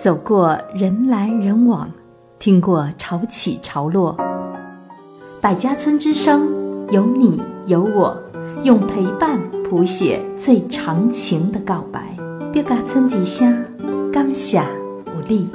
走过人来人往，听过潮起潮落。百家村之声，有你有我，用陪伴谱写最长情的告白。百家村之声，感谢有你。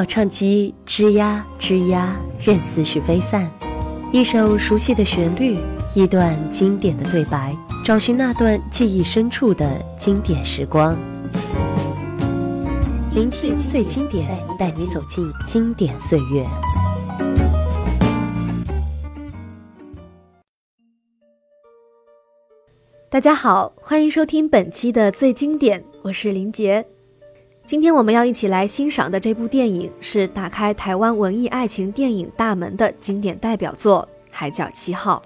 老唱机吱呀吱呀，任思绪飞散。一首熟悉的旋律，一段经典的对白，找寻那段记忆深处的经典时光。聆听最经典，带你走进经典岁月。大家好，欢迎收听本期的最经典，我是林杰。今天我们要一起来欣赏的这部电影是打开台湾文艺爱情电影大门的经典代表作《海角七号》。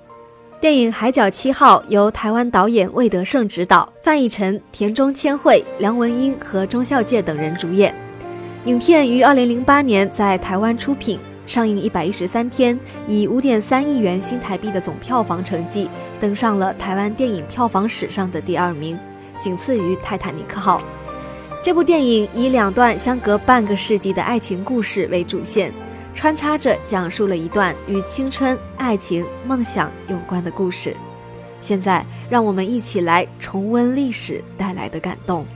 电影《海角七号》由台湾导演魏德胜执导，范逸臣、田中千惠、梁文音和钟孝介等人主演。影片于2008年在台湾出品，上映113天，以5.3亿元新台币的总票房成绩，登上了台湾电影票房史上的第二名，仅次于《泰坦尼克号》。这部电影以两段相隔半个世纪的爱情故事为主线，穿插着讲述了一段与青春、爱情、梦想有关的故事。现在，让我们一起来重温历史带来的感动。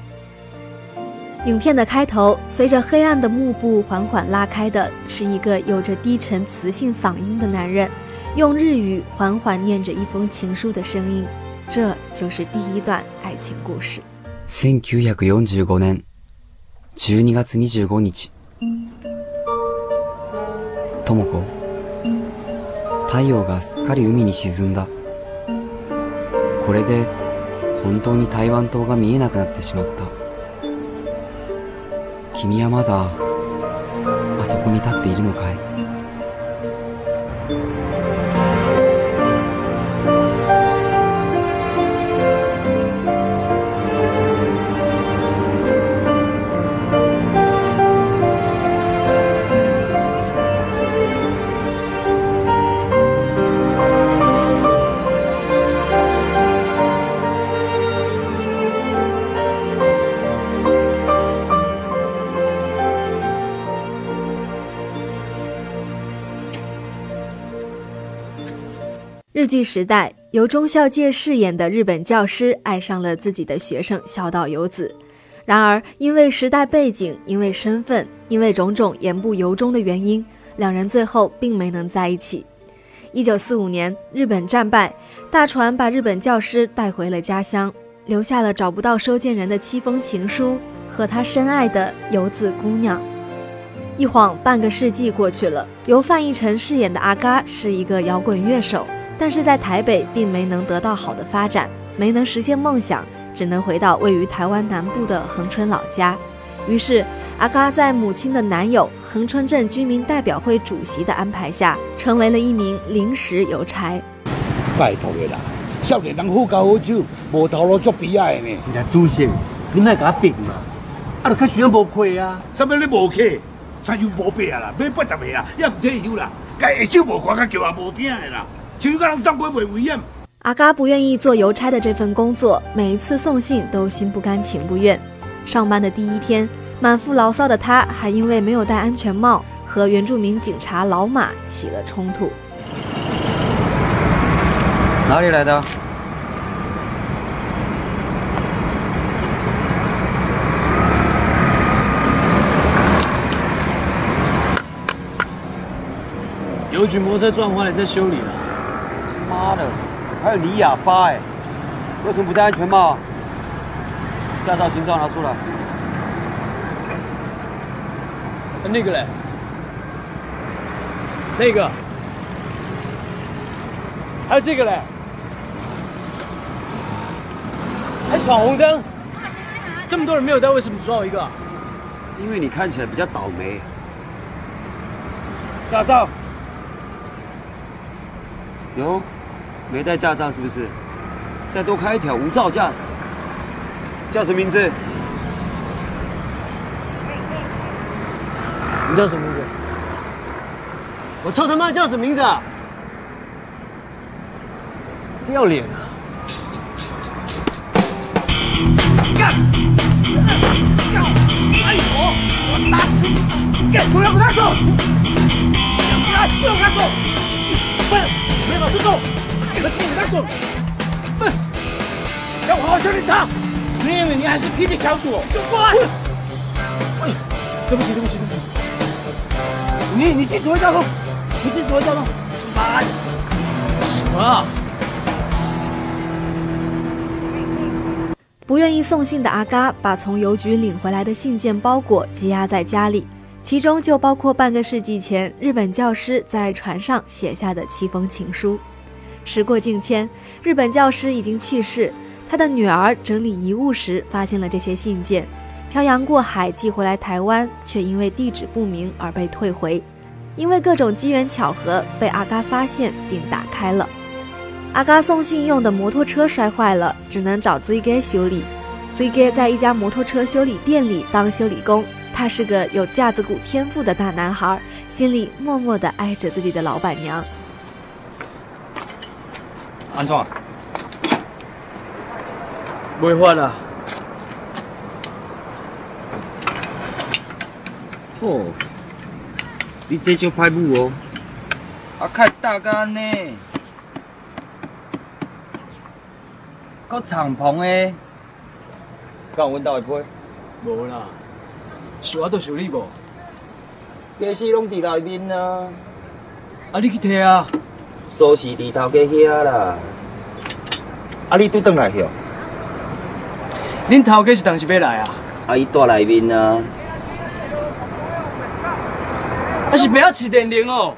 影片的开头，随着黑暗的幕布缓缓拉开的是一个有着低沉磁性嗓音的男人，用日语缓缓念着一封情书的声音，这就是第一段爱情故事。1945年12月25日。智子太陽がすっかり海に沈んだ。これで本当に台湾島が見えなくなってしまった。君はまだあそこに立っているのかい？剧时代，由中孝介饰演的日本教师爱上了自己的学生孝道游子。然而，因为时代背景，因为身份，因为种种言不由衷的原因，两人最后并没能在一起。一九四五年，日本战败，大船把日本教师带回了家乡，留下了找不到收件人的七封情书和他深爱的游子姑娘。一晃半个世纪过去了，由范逸臣饰演的阿嘎是一个摇滚乐手。但是在台北并没能得到好的发展，没能实现梦想，只能回到位于台湾南部的恒春老家。于是，阿嘎在母亲的男友恒春镇居民代表会主席的安排下，成为了一名临时邮差。拜托的啦，少年人好高好酒，无头路做悲哀呢。是啊，主席，你莫甲我逼嘛，啊，就较想要无亏啊。什么你无亏？三有无病啦，买八十个啊，也唔退休啦，该下酒无管，甲叫也无病的啦。阿嘎不愿意做邮差的这份工作，每一次送信都心不甘情不愿。上班的第一天，满腹牢骚的他，还因为没有戴安全帽，和原住民警察老马起了冲突。哪里来的？邮局摩托车撞坏了，在修理了。妈的，还有你哑巴哎！为什么不戴安全帽？驾照、行照拿出来。那个嘞？那个？还有这个嘞？还闯红灯？这么多人没有带，为什么只我一个？因为你看起来比较倒霉。驾照？有。没带驾照是不是？再多开一条无照驾驶。叫什么名字？你叫什么名字？我操他妈叫什么名字啊？不要脸啊！干！干！哎呦！我打死你！干！不要跟他走！不要不要跟他走！不，别老是走！别跟他走！不，要好好修理他！你以为你还是霹雳小组？过来！哎，对不起对不起对不起！你你去指挥交通，你去指挥交通！妈！什么？不愿意送信的阿嘎把从邮局领回来的信件包裹积压在家里，其中就包括半个世纪前日本教师在船上写下的七封情书。时过境迁，日本教师已经去世，他的女儿整理遗物时发现了这些信件，漂洋过海寄回来台湾，却因为地址不明而被退回。因为各种机缘巧合，被阿嘎发现并打开了。阿嘎送信用的摩托车摔坏了，只能找追哥修理。追哥在一家摩托车修理店里当修理工，他是个有架子鼓天赋的大男孩，心里默默地爱着自己的老板娘。安怎？没法了。哦，你这就歹舞哦，啊，开大干呢。够敞篷诶，敢有阮兜的杯？无啦，是我都修理无。家私拢伫内面啊，啊，你去摕啊！锁匙伫头家遐啦。啊，你拄转来去哦？恁头家是当时要来啊？啊，伊住内面啊。啊，是不要饲电铃哦。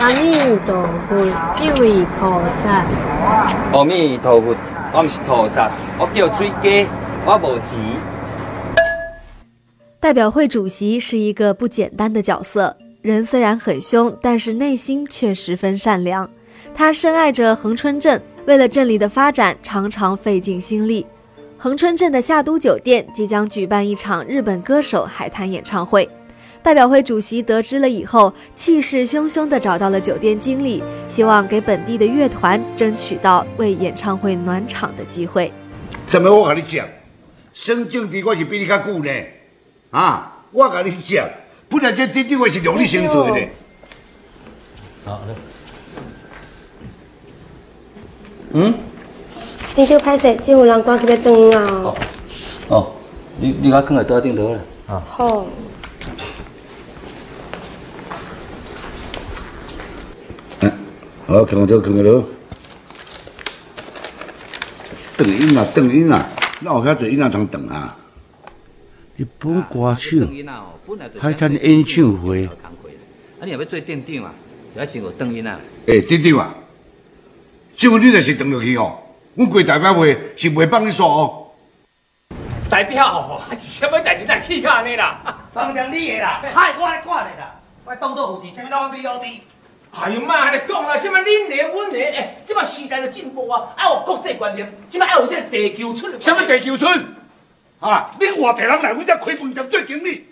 阿弥陀佛，这位菩萨。阿弥陀佛，我毋是菩萨，我叫水家，我无钱。代表会主席是一个不简单的角色，人虽然很凶，但是内心却十分善良。他深爱着恒春镇，为了镇里的发展，常常费尽心力。恒春镇的夏都酒店即将举办一场日本歌手海滩演唱会。代表会主席得知了以后，气势汹汹地找到了酒店经理，希望给本地的乐团争取到为演唱会暖场的机会。怎么？我跟你讲，升政治我是比你较久呢。啊，我跟你讲，本来这顶顶位是让你先做的。好的。嗯？你叫拍摄，只有人赶去要转啊。哦，你你甲放在桌顶头啦。啊。好。好，扛到扛到，等音啊，等音啊，哪有遐多音啊通等啊？日本歌手，还看演唱会，啊，你若要做店长啊，就要先学等音啊。诶，店长啊，这问你若是等落去哦，阮贵代表会是袂放你煞哦。代表，是什么代志来气卡安尼啦？放掉你的啦，害我来管的啦，我当做负责，什么拢 B O D。哎呦妈！你讲啦，什么恁的、阮的？哎，即摆时代的进步啊，爱有国际观念，即摆爱有这个地球村。什么地球村？啊！恁外地人来，阮才开饭店做经理，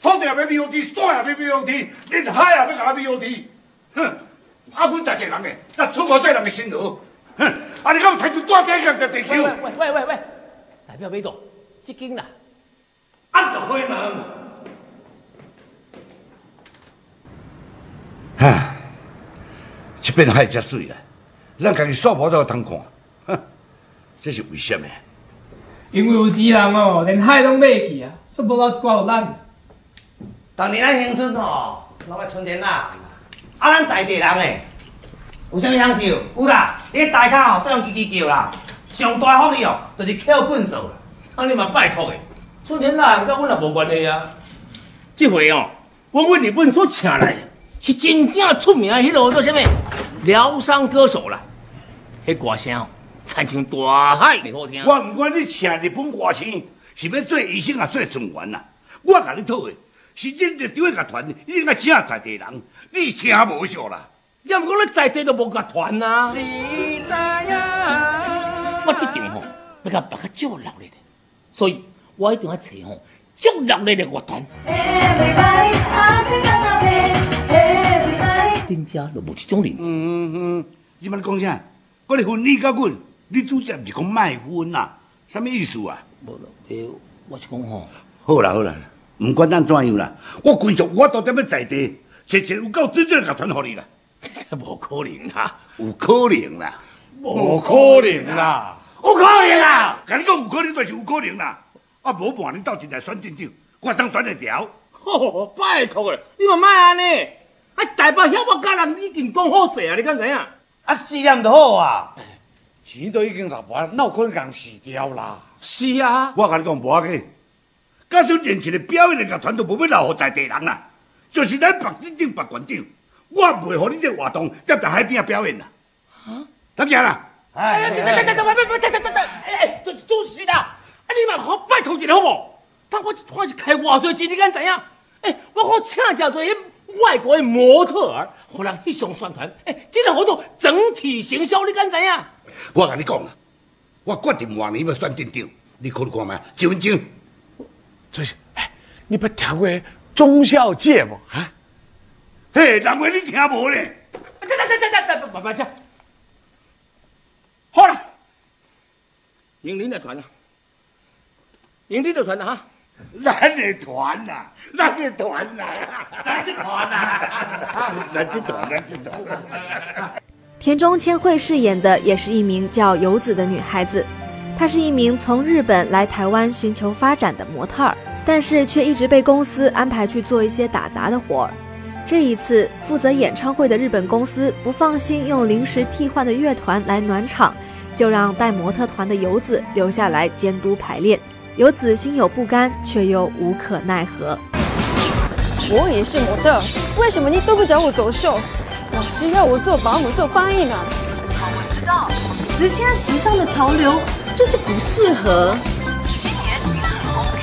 土地也要 BOT，山也要 BOT，恁海也要甲我 BOT，。哼！啊，阮在地人诶，才出无做人诶辛劳。哼！啊，你敢有采取大地上的地球？喂喂喂喂喂！代表美国，这间啦，按着开门。唉。这边海真水啊，咱家己煞无都通看，哼，这是为什么？因为有钱人哦，连海拢买去啊，煞无够一寡有咱。当年咱乡村哦，拢爱春天啦，啊，咱在地人诶，有啥物享受？有啦，你大脚哦，都用吱吱叫啦，上大福利哦，就是扣棍数啦。啊，你嘛拜托诶，春天啦，甲阮也无关系啊。这回哦，阮为日本所请来。是真正出名迄落叫啥物疗伤歌手啦，迄歌声哦，亲像大海哩好听。我唔管你请日本歌星，是要做医生啊，做状元啊。我甲你讨的，是认得对个团，你应该正在地人，你听无少啦。要唔讲你在地都无个团啊。我一定吼要甲别个足热烈的，所以我一定要找吼足热烈的乐团。恁家就无这种人。嗯嗯嗯，你们讲啥？我哋婚你甲阮，你主接是讲卖婚啦，什么意思啊？无啦，诶，我是讲吼，好啦好啦，唔管咱怎样啦，我规族我都踮要在地，找一个有够真正的乐团互你啦。无可能啦，有可能啦，无可能啦，有可能啦！甲你讲有可能就是有可能啦，啊无半年斗阵来选镇长，我想选得掉。哦，拜托啦，你嘛莫安尼，啊台北遐我家人已经讲好势啊，你敢知影？啊，死念就好啊。钱都已经拿完，哪有可能共死掉啦？是啊，我甲你讲无要紧，假使连一个表演的乐团都无要留互在地人啦，就是咱白镇长、白馆长，我袂互你这活动踮在海边啊表演啦。啊，得行啦。哎，等等等等，等等等等，哎，主主席啦，啊你嘛好拜托一下好无？但我一团是开偌多钱，你敢知影？哎，我好请教做迄外国的模特儿，互人翕相宣传，哎，这个活动整体行销，你敢知影？我跟你讲啊，我决定明年要选镇长，你考虑看觅，一分钟。主席，哎，你不听过忠孝节无？啊？嘿，难怪你听无咧？等等等等等等，慢慢讲。好了，赢您的团了，赢您的团啊哈。咱的团呐，咱的团呐，咱的团呐，咱的团，咱的团。田中千惠饰演的也是一名叫游子的女孩子，她是一名从日本来台湾寻求发展的模特儿，但是却一直被公司安排去做一些打杂的活儿。这一次，负责演唱会的日本公司不放心用临时替换的乐团来暖场，就让带模特团的游子留下来监督排练。游子心有不甘，却又无可奈何。我也是模特，为什么你都不找我走秀？哇，就要我做保姆、做翻译呢？好，我知道，只是现在时尚的潮流就是不适合。可是你的心很 OK，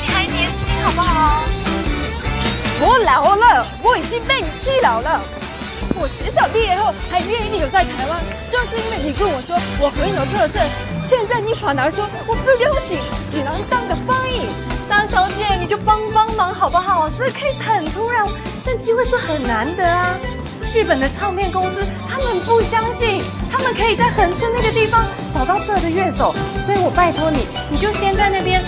你还年轻，好不好？我老了，我已经被你气老了。我学校毕业后还愿意留在台湾，就是因为你跟我说我很有特色。现在你反而说我不流行，只能当个翻译。大小姐，你就帮帮忙好不好？这个 case 很突然，但机会是很难得啊。日本的唱片公司他们不相信，他们可以在横村那个地方找到适合的乐手，所以我拜托你，你就先在那边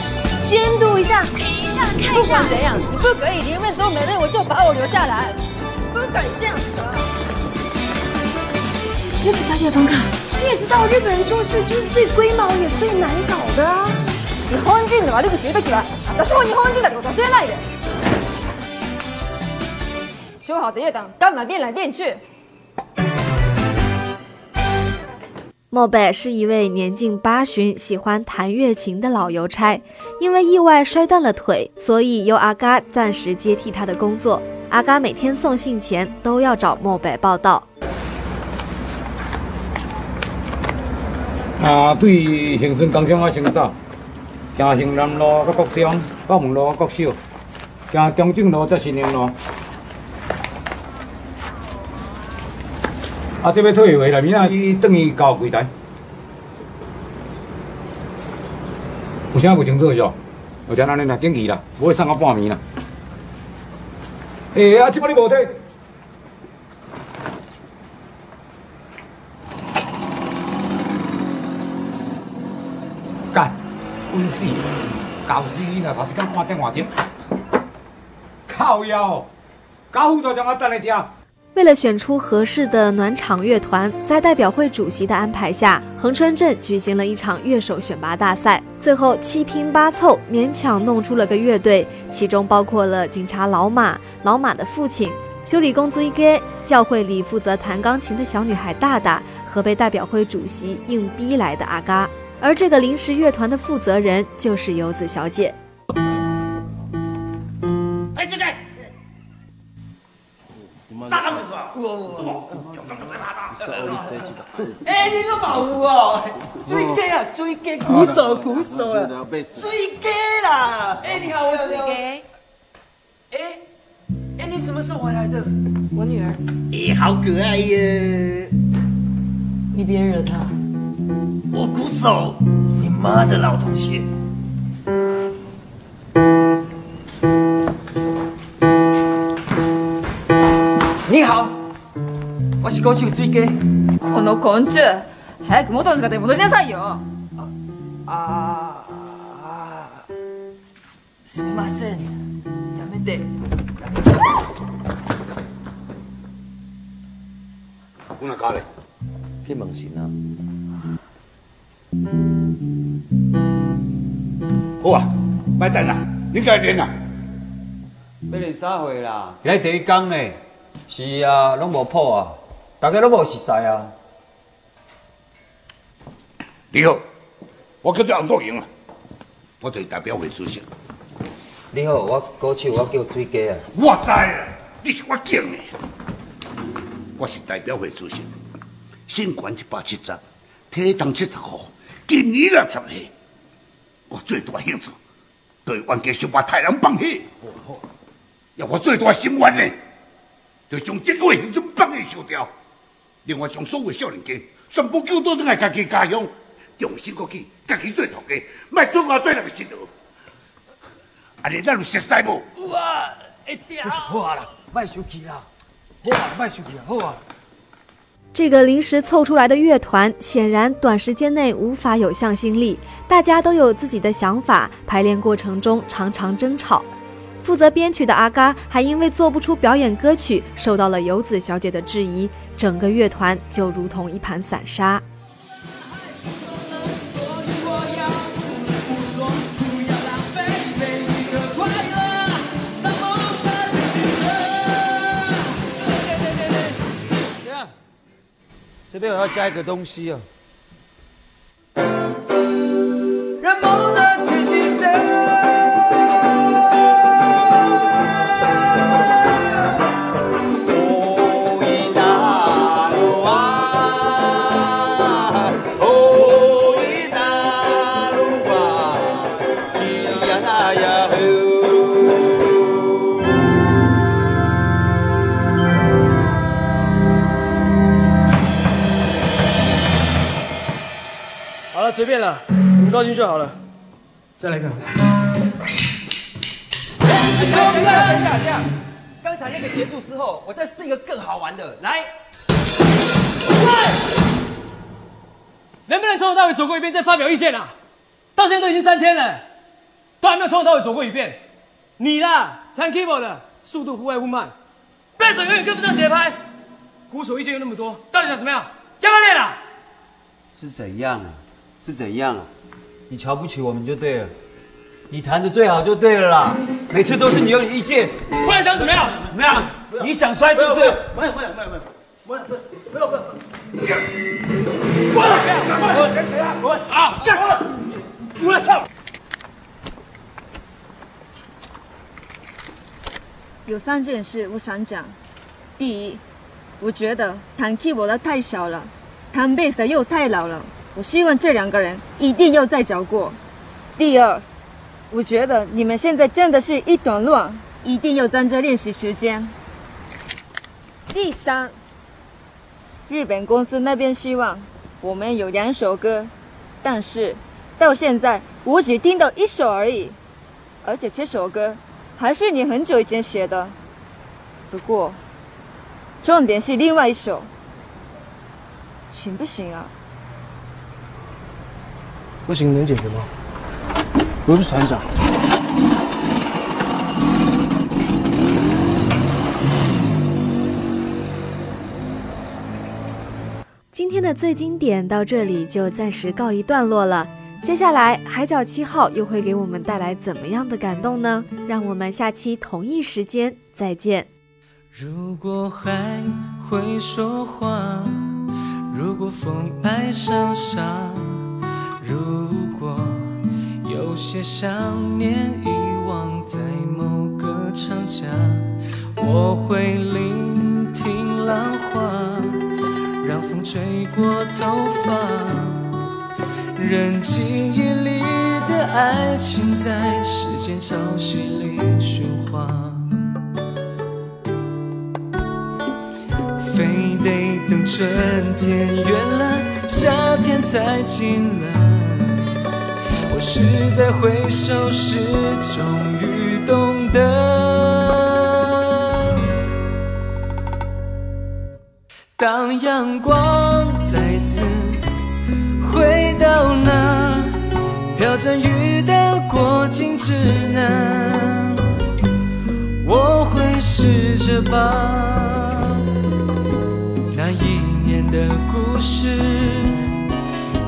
监督一下，停一下，看一下。不管怎样，你不可以连问都没问我就把我留下来，不可以这样子的。叶子小姐，冯卡，你也知道日本人做事就是最龟毛也最难搞的啊。日本人の悪口言うときは、私も日本人だってこと忘れないで。 修好的乐党，干嘛变来变去？莫北是一位年近八旬、喜欢弹月琴的老邮差，因为意外摔断了腿，所以由阿嘎暂时接替他的工作。阿嘎每天送信前都要找莫北报道。啊，对行村工厂我先走，行行南路到国中，到门路国小，行中正路才新宁路。啊，这要退回来，明仔去等于交柜台。有啥不清楚是哦？有啥咱恁来紧去啦，无会送到半暝啦。诶，啊，即摆你无退？干，滚死！搞死你啦！头一工半电话钟，靠腰，搞副队长我等你听。为了选出合适的暖场乐团，在代表会主席的安排下，恒春镇举行了一场乐手选拔大赛。最后七拼八凑，勉强弄出了个乐队，其中包括了警察老马、老马的父亲、修理工追哥、教会里负责弹钢琴的小女孩大大和被代表会主席硬逼来的阿嘎。而这个临时乐团的负责人就是游子小姐。哎，你都冇哦，追鸡啊，追鸡，鼓手，鼓手啊，追鸡啦！哎，你好，我是追鸡。哎，哎，你什么时候回来的？我女儿。哎，好可爱呀！你别惹她，我鼓手，你妈的老同学。我是歌手水家。この根性早く元の姿に戻りなさいよああすみませんやめて有哪搞嘞？去问神啊！好啊，麦等啦，你该练啦。要练啥会啦？今日第一工呢？是啊，拢无谱啊， 大家都无熟悉啊。你好，我叫做洪国英啊，我就是代表会主席。你好，我歌手我叫水家啊。我知啦，你是我敬的。我是代表会主席，新冠一百七十，体重七十号，今年六十岁。我最大兴趣对冤家想把太人放血。要我最大心愿呢，就将这个兴趣放去烧掉。另外，将所有少年家全部叫到咱家己家乡，重新过去，家己做头家，莫做我做人个心路。安尼咱有熟悉无？哇，一定。就是好啊啦，莫生气啦。好啊，莫生气啊，好啊。这个临时凑出来的乐团，显然短时间内无法有向心力，大家都有自己的想法，排练过程中常常争吵。负责编曲的阿嘎还因为做不出表演歌曲，受到了游子小姐的质疑，整个乐团就如同一盘散沙。这边我要加一个东西哦。便了，你们高兴就好了。再来一个。是空的。等一下，这样，刚才那个结束之后，我再试一个更好玩的，来。能不能从头到尾走过一遍再发表意见啊？到现在都已经三天了，都还没有从头到尾走过一遍。你啦，弹 keyboard 的速度忽快忽慢，贝手永远跟不上节拍，鼓手意见又那么多，到底想怎么样？要不要练啊？是怎样啊？是怎样啊？你瞧不起我们就对了，你弹的最好就对了啦。每次都是你有意见，不然想怎么样？怎么样？你想摔是不是？没有没有没有没有，没有没有没有没有。滚！滚！谁谁啊？滚！啊！干！我操！有三件事我想讲。第一，我觉得弹 keyboard 的太小了，弹贝斯的又太老了。我希望这两个人一定要再找过。第二，我觉得你们现在真的是一团乱，一定要增加练习时间。第三，日本公司那边希望我们有两首歌，但是到现在我只听到一首而已，而且这首歌还是你很久以前写的。不过，重点是另外一首，行不行啊？不行，能解决吗？我是团长。今天的最经典到这里就暂时告一段落了。接下来，《海角七号》又会给我们带来怎么样的感动呢？让我们下期同一时间再见。如果海会说话，如果风爱上沙，如果有些想念遗忘在某个长假，我会聆听浪花，让风吹过头发，任记忆里的爱情在时间潮汐里喧哗，非得等。春天远了，夏天才近了。我是在回首时终于懂得，当阳光再次回到那飘着雨的过境之南，我会试着把。那一年的故事，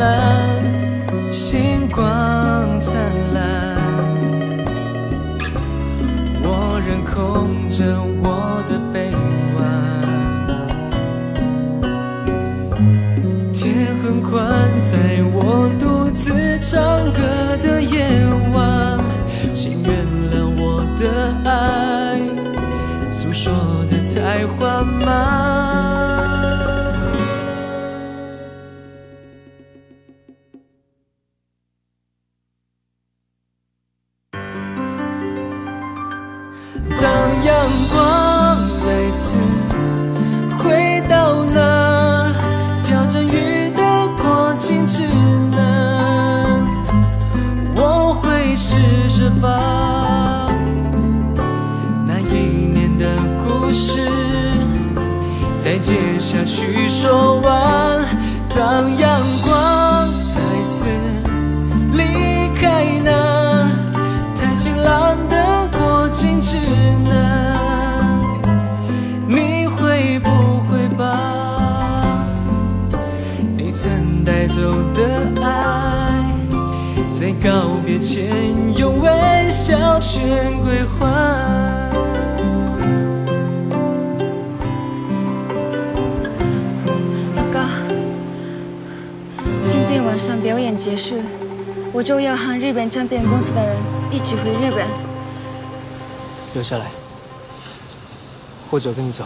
蓝，星光灿烂，我仍空着我的臂弯。天很宽，在我独自唱歌的夜晚，请原谅我的爱，诉说的太缓慢。带走的爱，在告别前用微笑全归还？老高，今天晚上表演结束，我就要和日本唱片公司的人一起回日本。留下来，或者跟你走。